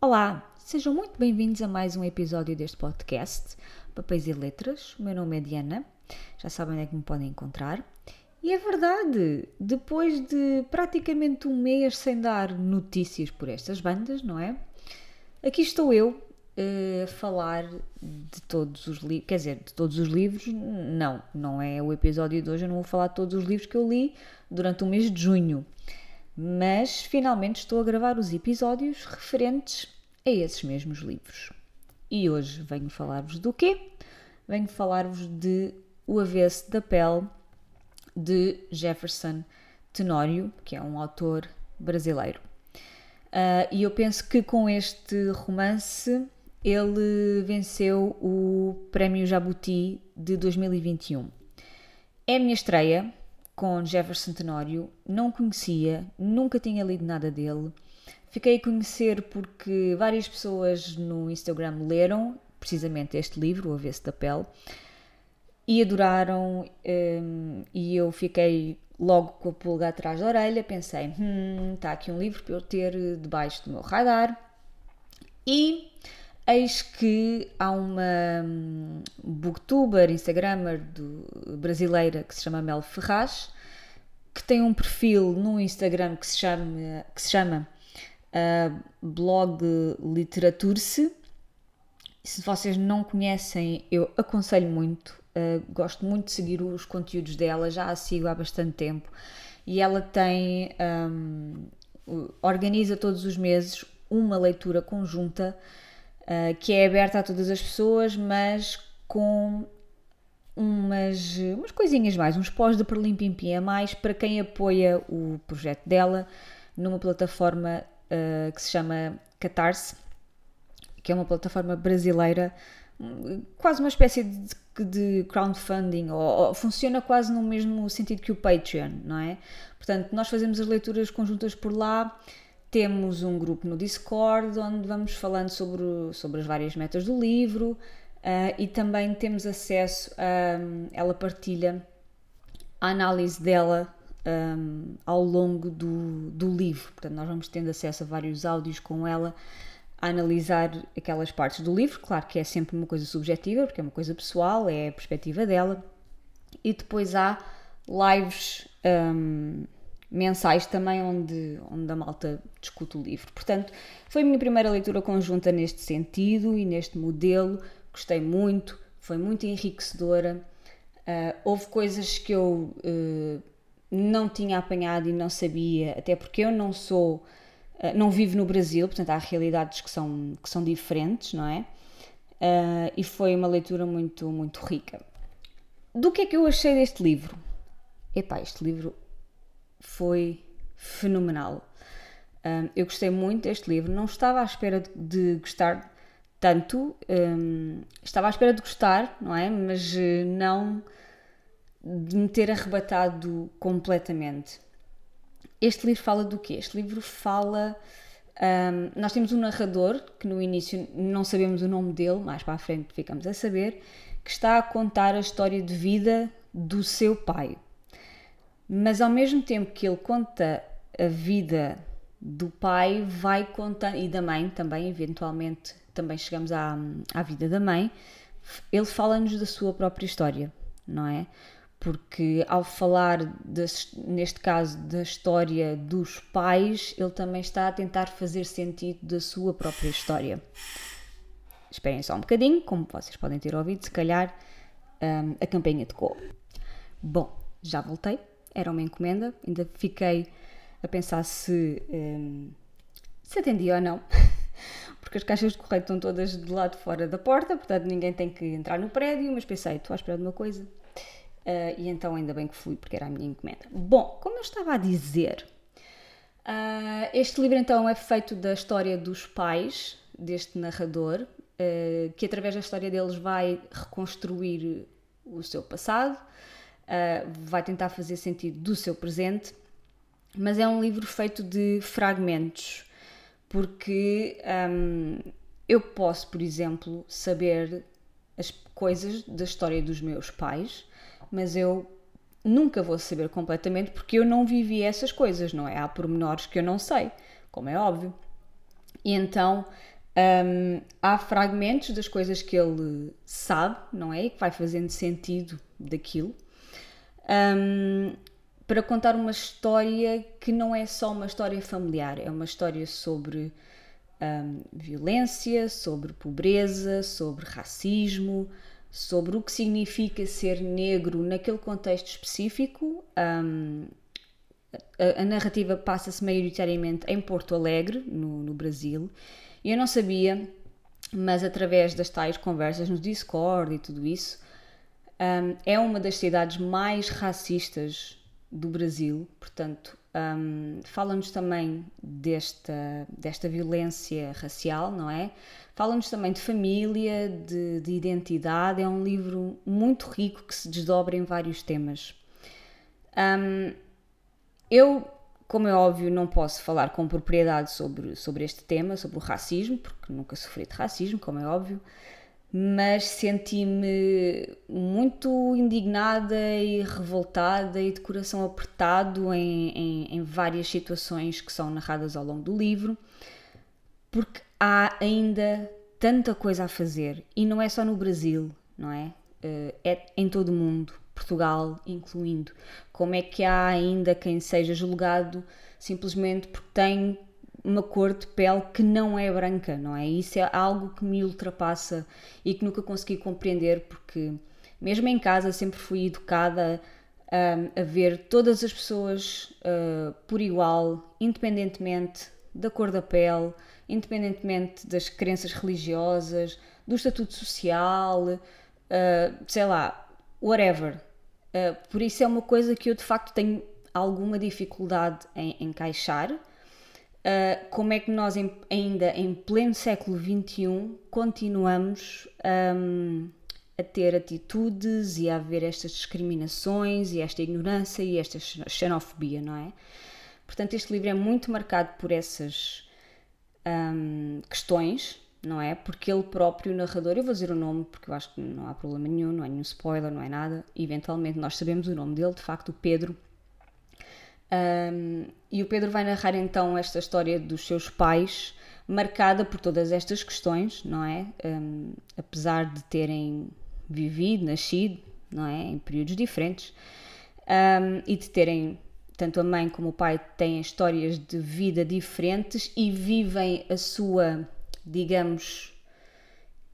Olá, sejam muito bem-vindos a mais um episódio deste podcast Papéis e Letras. O meu nome é Diana, já sabem onde é que me podem encontrar. E é verdade, depois de praticamente um mês sem dar notícias por estas bandas, não é? Aqui estou eu uh, a falar de todos os livros, quer dizer, de todos os livros, não, não é o episódio de hoje, eu não vou falar de todos os livros que eu li durante o mês de junho mas finalmente estou a gravar os episódios referentes a esses mesmos livros. E hoje venho falar-vos do quê? Venho falar-vos de O Avesso da Pele de Jefferson Tenório, que é um autor brasileiro. Uh, e eu penso que com este romance ele venceu o Prémio Jabuti de 2021. É a minha estreia, com Jefferson Tenório, não conhecia, nunca tinha lido nada dele. Fiquei a conhecer porque várias pessoas no Instagram leram precisamente este livro, O Avesso da Pele, e adoraram, um, e eu fiquei logo com a pulga atrás da orelha, pensei, hum, está aqui um livro para eu ter debaixo do meu radar, e Eis que há uma um, booktuber, instagramer do, brasileira que se chama Mel Ferraz, que tem um perfil no Instagram que se chama, que se chama uh, blog Literaturse. Se vocês não conhecem, eu aconselho muito. Uh, gosto muito de seguir os conteúdos dela, já a sigo há bastante tempo. E ela tem. Um, organiza todos os meses uma leitura conjunta uh, que é aberta a todas as pessoas, mas com umas, umas coisinhas mais, uns pós de perlimpimpim a mais para quem apoia o projeto dela numa plataforma uh, que se chama Catarse, que é uma plataforma brasileira, quase uma espécie de, de crowdfunding, ou, ou, funciona quase no mesmo sentido que o Patreon, não é? Portanto, nós fazemos as leituras conjuntas por lá temos um grupo no Discord onde vamos falando sobre, sobre as várias metas do livro uh, e também temos acesso a. Um, ela partilha a análise dela um, ao longo do, do livro. Portanto, nós vamos tendo acesso a vários áudios com ela a analisar aquelas partes do livro. Claro que é sempre uma coisa subjetiva, porque é uma coisa pessoal, é a perspectiva dela. E depois há lives. Um, mensais também onde, onde a malta discute o livro. Portanto, foi a minha primeira leitura conjunta neste sentido e neste modelo. Gostei muito, foi muito enriquecedora. Uh, houve coisas que eu uh, não tinha apanhado e não sabia, até porque eu não sou, uh, não vivo no Brasil, portanto há realidades que são, que são diferentes, não é? e foi uma leitura muito, muito rica. Do que é que eu achei deste livro? Epá, este livro foi fenomenal. Um, eu gostei muito deste livro, não estava à espera de, de gostar tanto, um, estava à espera de gostar, não é? Mas eh, não de me ter arrebatado completamente. Este livro fala do quê? Este livro fala. Um, nós temos um narrador que no início não sabemos o nome dele, mais para a frente ficamos a saber, que está a contar a história de vida do seu pai mas ao mesmo tempo que ele conta a vida do pai, vai contando, e da mãe também, eventualmente também chegamos à, à vida da mãe, ele fala-nos da sua própria história, não é? Porque ao falar, de, neste caso, da história dos pais, ele também está a tentar fazer sentido da sua própria história. Esperem só um bocadinho, como vocês podem ter ouvido, se calhar um, a campanha cor. Bom, já voltei era uma encomenda, ainda fiquei a pensar se, um, se atendia ou não, porque as caixas de correio estão todas do lado fora da porta, portanto ninguém tem que entrar no prédio, mas pensei, estou à espera de uma coisa. Uh, e então ainda bem que fui, porque era a minha encomenda. Bom, como eu estava a dizer, uh, este livro então é feito da história dos pais deste narrador, uh, que através da história deles vai reconstruir o seu passado, uh, vai tentar fazer sentido do seu presente, mas é um livro feito de fragmentos, porque um, eu posso, por exemplo, saber as coisas da história dos meus pais, mas eu nunca vou saber completamente porque eu não vivi essas coisas, não é? Há pormenores que eu não sei, como é óbvio. E então um, há fragmentos das coisas que ele sabe, não é? E que vai fazendo sentido daquilo. Um, para contar uma história que não é só uma história familiar, é uma história sobre um, violência, sobre pobreza, sobre racismo, sobre o que significa ser negro naquele contexto específico. Um, a, a, narrativa passa-se maioritariamente em Porto Alegre, no, no Brasil, e eu não sabia, mas através das tais conversas no Discord e tudo isso, um, é uma das cidades mais racistas do Brasil, portanto, um, fala-nos também desta, desta violência racial, não é? Fala-nos também de família, de, de, identidade. É um livro muito rico que se desdobra em vários temas. Um, eu, como é óbvio, não posso falar com propriedade sobre, sobre este tema, sobre o racismo, porque nunca sofri de racismo, como é óbvio mas senti-me muito indignada e revoltada e de coração apertado em, em, em, várias situações que são narradas ao longo do livro, porque há ainda tanta coisa a fazer e não é só no Brasil, não é? Eh, é em todo o mundo, Portugal incluindo. Como é que há ainda quem seja julgado simplesmente porque tem uma cor de pele que não é branca, não é? Isso é algo que me ultrapassa e que nunca consegui compreender porque mesmo em casa sempre fui educada um, a ver todas as pessoas uh, por igual, independentemente da cor da pele, independentemente das crenças religiosas, do estatuto social, uh, sei lá, whatever. Uh, por isso é uma coisa que eu de facto tenho alguma dificuldade em encaixar Uh, como é que nós, em, ainda em pleno século XXI, continuamos um, a ter atitudes e a haver estas discriminações e esta ignorância e esta xenofobia, não é? Portanto, este livro é muito marcado por essas um, questões, não é? Porque ele próprio, o narrador, eu vou dizer o nome porque eu acho que não há problema nenhum, não é nenhum spoiler, não é nada. Eventualmente nós sabemos o nome dele, de facto, o Pedro um, e o Pedro vai narrar então esta história dos seus pais, marcada por todas estas questões, não é? Um, apesar de terem vivido, nascido, não é? Em períodos diferentes um, e de terem, tanto a mãe como o pai têm histórias de vida diferentes e vivem a sua, digamos,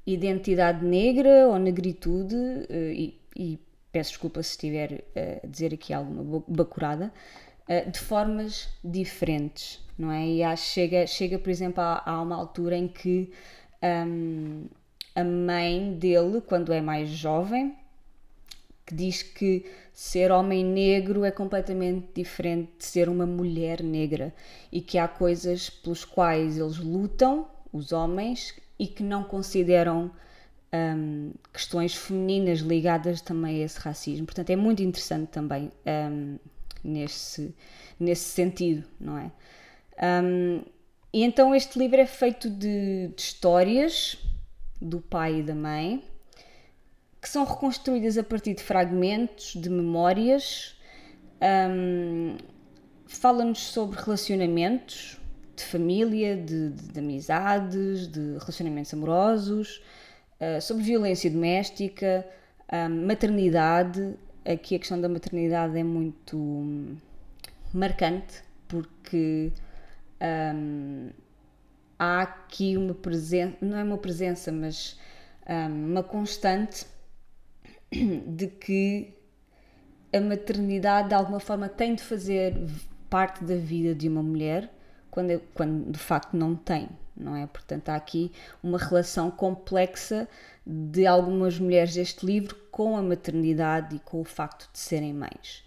identidade negra ou negritude, eh, e, e peço desculpa se estiver a dizer aqui alguma bacurada, de formas diferentes, não é? E acho, chega, chega, por exemplo, a, a uma altura em que um, a mãe dele, quando é mais jovem, que diz que ser homem negro é completamente diferente de ser uma mulher negra e que há coisas pelos quais eles lutam, os homens, e que não consideram um, questões femininas ligadas também a esse racismo. Portanto, é muito interessante também um, nesse, nesse sentido, não é? Um, e então este livro é feito de, de, histórias do pai e da mãe que são reconstruídas a partir de fragmentos, de memórias, um, fala-nos sobre relacionamentos de família, de, de, de amizades, de relacionamentos amorosos, uh, sobre violência doméstica, um, maternidade, aqui a questão da maternidade é muito marcante porque um, há aqui uma presença, não é uma presença, mas um, uma constante de que a maternidade de alguma forma tem de fazer parte da vida de uma mulher quando, quando de facto não tem, não é? Portanto, há aqui uma relação complexa de algumas mulheres deste livro com a maternidade e com o facto de serem mães.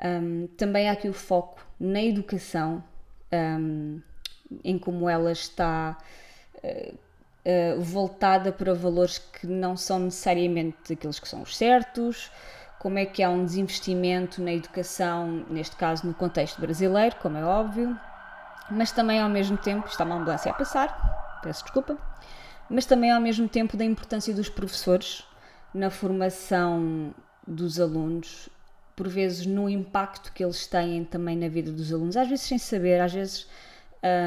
Um, também há aqui o foco na educação, um, em como ela está uh, uh, voltada para valores que não são necessariamente aqueles que são os certos, como é que há um desinvestimento na educação, neste caso no contexto brasileiro, como é óbvio, mas também ao mesmo tempo, está uma ambulância a passar, peço desculpa, mas também ao mesmo tempo da importância dos professores na formação dos alunos, por vezes no impacto que eles têm também na vida dos alunos, às vezes sem saber, às vezes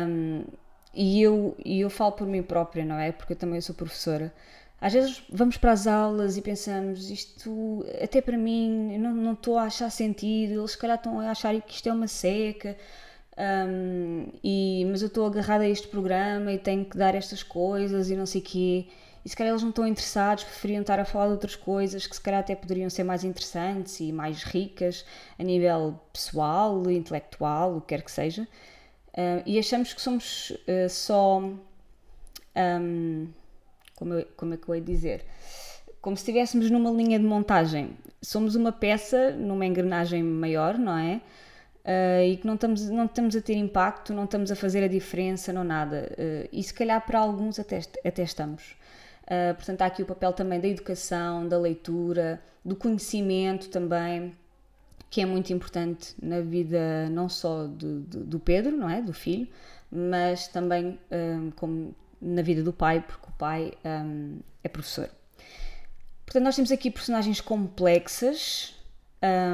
um, e eu, e eu falo por mim própria, não é? Porque eu também sou professora. Às vezes vamos para as aulas e pensamos, isto até para mim, não, não estou a achar sentido, eles se calhar estão a achar que isto é uma seca, um, e, mas eu estou agarrada a este programa e tenho que dar estas coisas e não sei o quê. E se calhar eles não estão interessados, preferiam estar a falar de outras coisas que se calhar até poderiam ser mais interessantes e mais ricas a nível pessoal, intelectual, o que quer que seja. Uh, e achamos que somos uh, só. Um, como, eu, como é que eu ia dizer? Como se estivéssemos numa linha de montagem. Somos uma peça numa engrenagem maior, não é? Uh, e que não estamos, não estamos a ter impacto, não estamos a fazer a diferença, não nada. e se calhar para alguns até, até estamos. Uh, portanto, há aqui o papel também da educação, da leitura, do conhecimento também, que é muito importante na vida não só do, do, do Pedro, não é? Do filho, mas também um, como na vida do pai, porque o pai um, é professor. Portanto, nós temos aqui personagens complexas,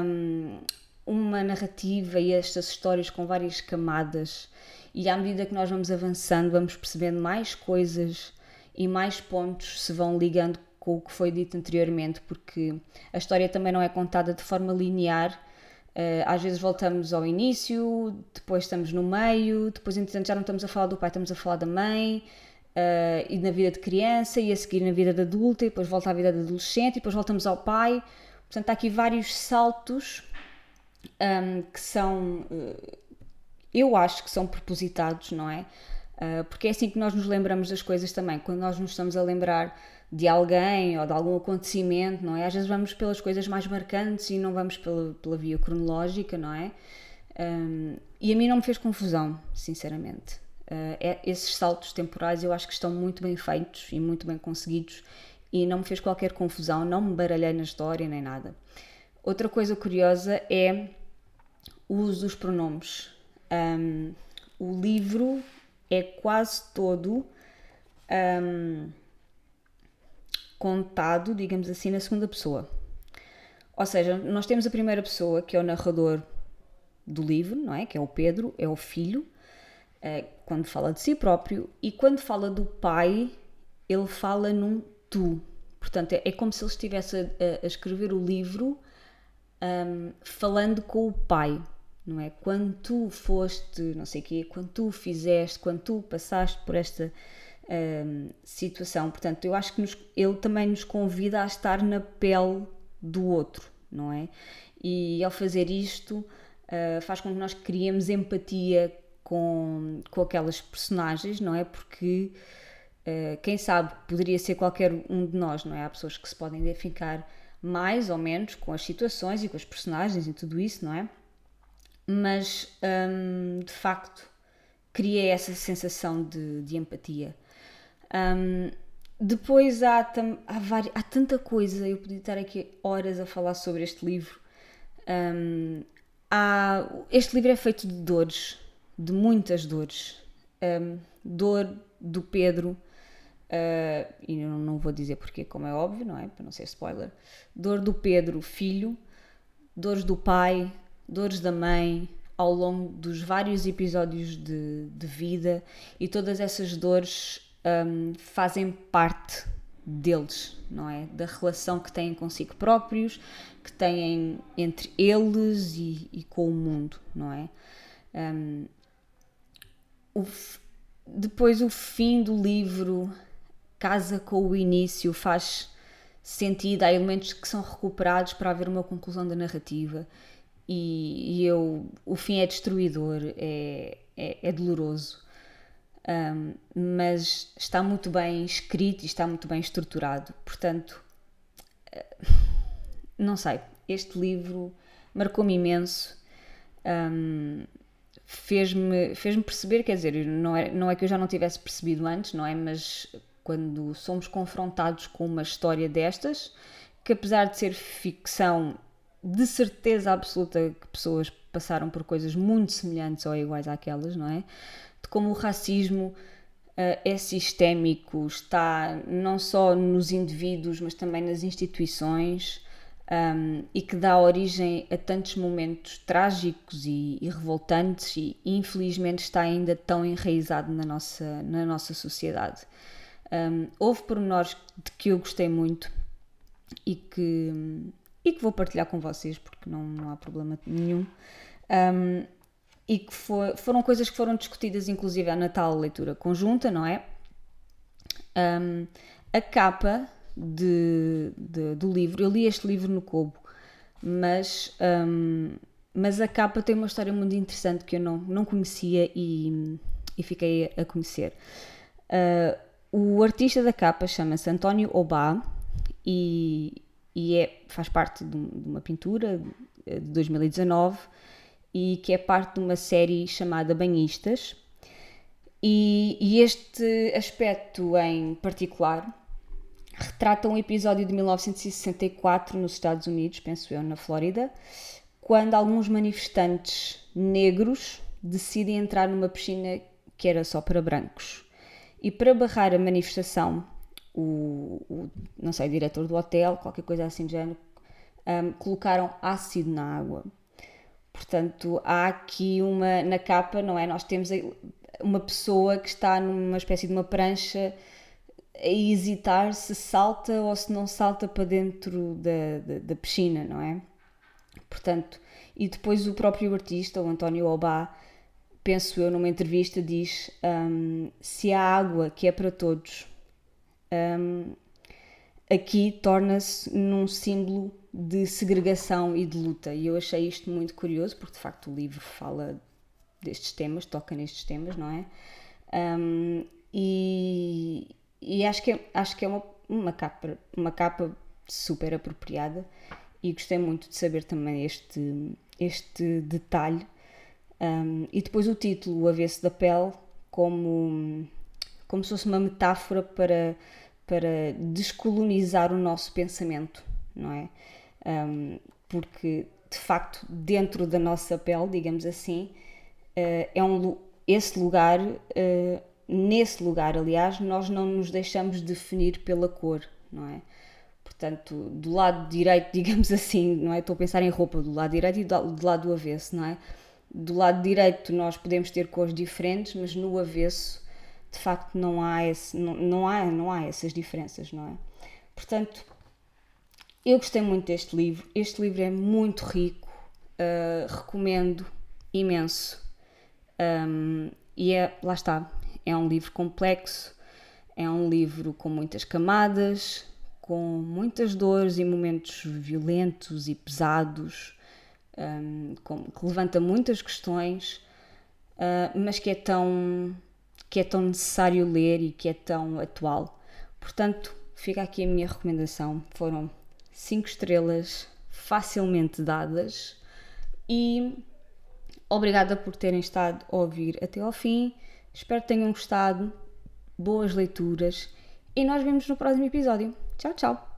um, uma narrativa e estas histórias com várias camadas, e à medida que nós vamos avançando, vamos percebendo mais coisas e mais pontos se vão ligando com o que foi dito anteriormente, porque a história também não é contada de forma linear. Uh, às vezes voltamos ao início, depois estamos no meio, depois entretanto já não estamos a falar do pai, estamos a falar da mãe, uh, e na vida de criança, e a seguir na vida de adulta, e depois volta à vida de adolescente, e depois voltamos ao pai. Portanto, há aqui vários saltos um, que são, uh, eu acho que são propositados, não é? Uh, porque é assim que nós nos lembramos das coisas também. Quando nós nos estamos a lembrar de alguém ou de algum acontecimento, não é? Às vezes vamos pelas coisas mais marcantes e não vamos pela, pela via cronológica, não é? Um, e a mim não me fez confusão, sinceramente. Uh, é, esses saltos temporais eu acho que estão muito bem feitos e muito bem conseguidos e não me fez qualquer confusão, não me baralhei na história nem nada. Outra coisa curiosa é o uso dos pronomes. Um, o livro é quase todo um, contado, digamos assim, na segunda pessoa. Ou seja, nós temos a primeira pessoa, que é o narrador do livro, não é? Que é o Pedro, é o filho, é, quando fala de si próprio, e quando fala do pai, ele fala num tu. Portanto, é, é como se ele estivesse a, a escrever o livro um, falando com o pai não é? Quando tu foste, não sei o quê, quando tu fizeste, quando tu passaste por esta hum, situação. Portanto, eu acho que nos, ele também nos convida a estar na pele do outro, não é? E ao fazer isto, uh, faz com que nós criemos empatia com, com aquelas personagens, não é? Porque uh, quem sabe poderia ser qualquer um de nós, não é? Há pessoas que se podem identificar mais ou menos com as situações e com os personagens e tudo isso, não é? Mas um, de facto cria essa sensação de, de empatia. Um, depois há, tam, há, vari, há, tanta coisa, eu podia estar aqui horas a falar sobre este livro. Um, há, este livro é feito de dores, de muitas dores. dor do Pedro, uh, e não, não vou dizer porquê, como é óbvio, não é? Para não ser spoiler. Dor do Pedro, filho, dores do pai, dores da mãe ao longo dos vários episódios de, de vida e todas essas dores um, fazem parte deles, não é? Da relação que têm consigo próprios, que têm entre eles e, e com o mundo, não é? Um, o, depois o fim do livro casa com o início, faz sentido, há elementos que são recuperados para haver uma conclusão da narrativa e, e eu, o fim é destruidor, é, é, é doloroso, um, mas está muito bem escrito e está muito bem estruturado. Portanto, eh, não sei, este livro marcou-me imenso. Um, fez-me fez perceber, quer dizer, não é, não é que eu já não tivesse percebido antes, não é? Mas quando somos confrontados com uma história destas, que apesar de ser ficção de certeza absoluta que pessoas passaram por coisas muito semelhantes ou iguais àquelas, não é? De como o racismo uh, é sistémico, está não só nos indivíduos, mas também nas instituições. um, e que dá origem a tantos momentos trágicos e, e, revoltantes e infelizmente está ainda tão enraizado na nossa, na nossa sociedade. Um, houve pormenores de que eu gostei muito e que, e que vou partilhar com vocês porque não, não há problema nenhum. Um, e que foram coisas que foram discutidas inclusive na tal leitura conjunta, não é? a capa de, de, do livro. Eu li este livro no Cobo, mas, um, mas a capa tem uma história muito interessante que eu não, não conhecia e, e fiquei a conhecer. Uh, o artista da capa chama-se António Obá e, e é, faz parte de, uma pintura de 2019 e que é parte de uma série chamada Banhistas. E, e este aspecto em particular retrata um episódio de 1964 nos Estados Unidos, penso eu, na Flórida, quando alguns manifestantes negros decidem entrar numa piscina que era só para brancos. E para barrar a manifestação, o, o não sei, diretor do hotel, qualquer coisa assim de género, um, colocaram ácido na água. Portanto, há aqui uma, na capa, não é? Nós temos uma pessoa que está numa espécie de uma prancha a hesitar se salta ou se não salta para dentro da, da, da piscina, não é? Portanto, e depois o próprio artista, o António Obá, penso eu, numa entrevista, diz: um, se a água que é para todos um, aqui torna-se num símbolo de segregação e de luta. E eu achei isto muito curioso, porque de facto o livro fala destes temas, toca nestes temas, não é? Um, e, e acho que é, acho que é uma, uma, capa, uma capa super apropriada e gostei muito de saber também este, este detalhe. Um, e depois o título, O Avesso da Pele, como, como se fosse uma metáfora para, para descolonizar o nosso pensamento, não é? Um, porque de facto, dentro da nossa pele, digamos assim, uh, é um, esse lugar uh, nesse lugar, aliás, nós não nos deixamos definir pela cor, não é? Portanto, do lado direito, digamos assim, não é? Estou a pensar em roupa, do lado direito e do lado do avesso, não é? Do lado direito nós podemos ter cores diferentes, mas no avesso, de facto, não há, esse, não, não, há, não há essas diferenças, não é? Portanto, eu gostei muito deste livro. Este livro é muito rico, uh, recomendo imenso. Um, e é, lá está, é um livro complexo, é um livro com muitas camadas, com muitas dores e momentos violentos e pesados, um, com, que levanta muitas questões, uh, mas que é tão que é tão necessário ler e que é tão atual. Portanto, fica aqui a minha recomendação. Foram cinco estrelas facilmente dadas e obrigada por terem estado a ouvir até ao fim. Espero que tenham gostado. Boas leituras e nós vemos no próximo episódio. Tchau, tchau!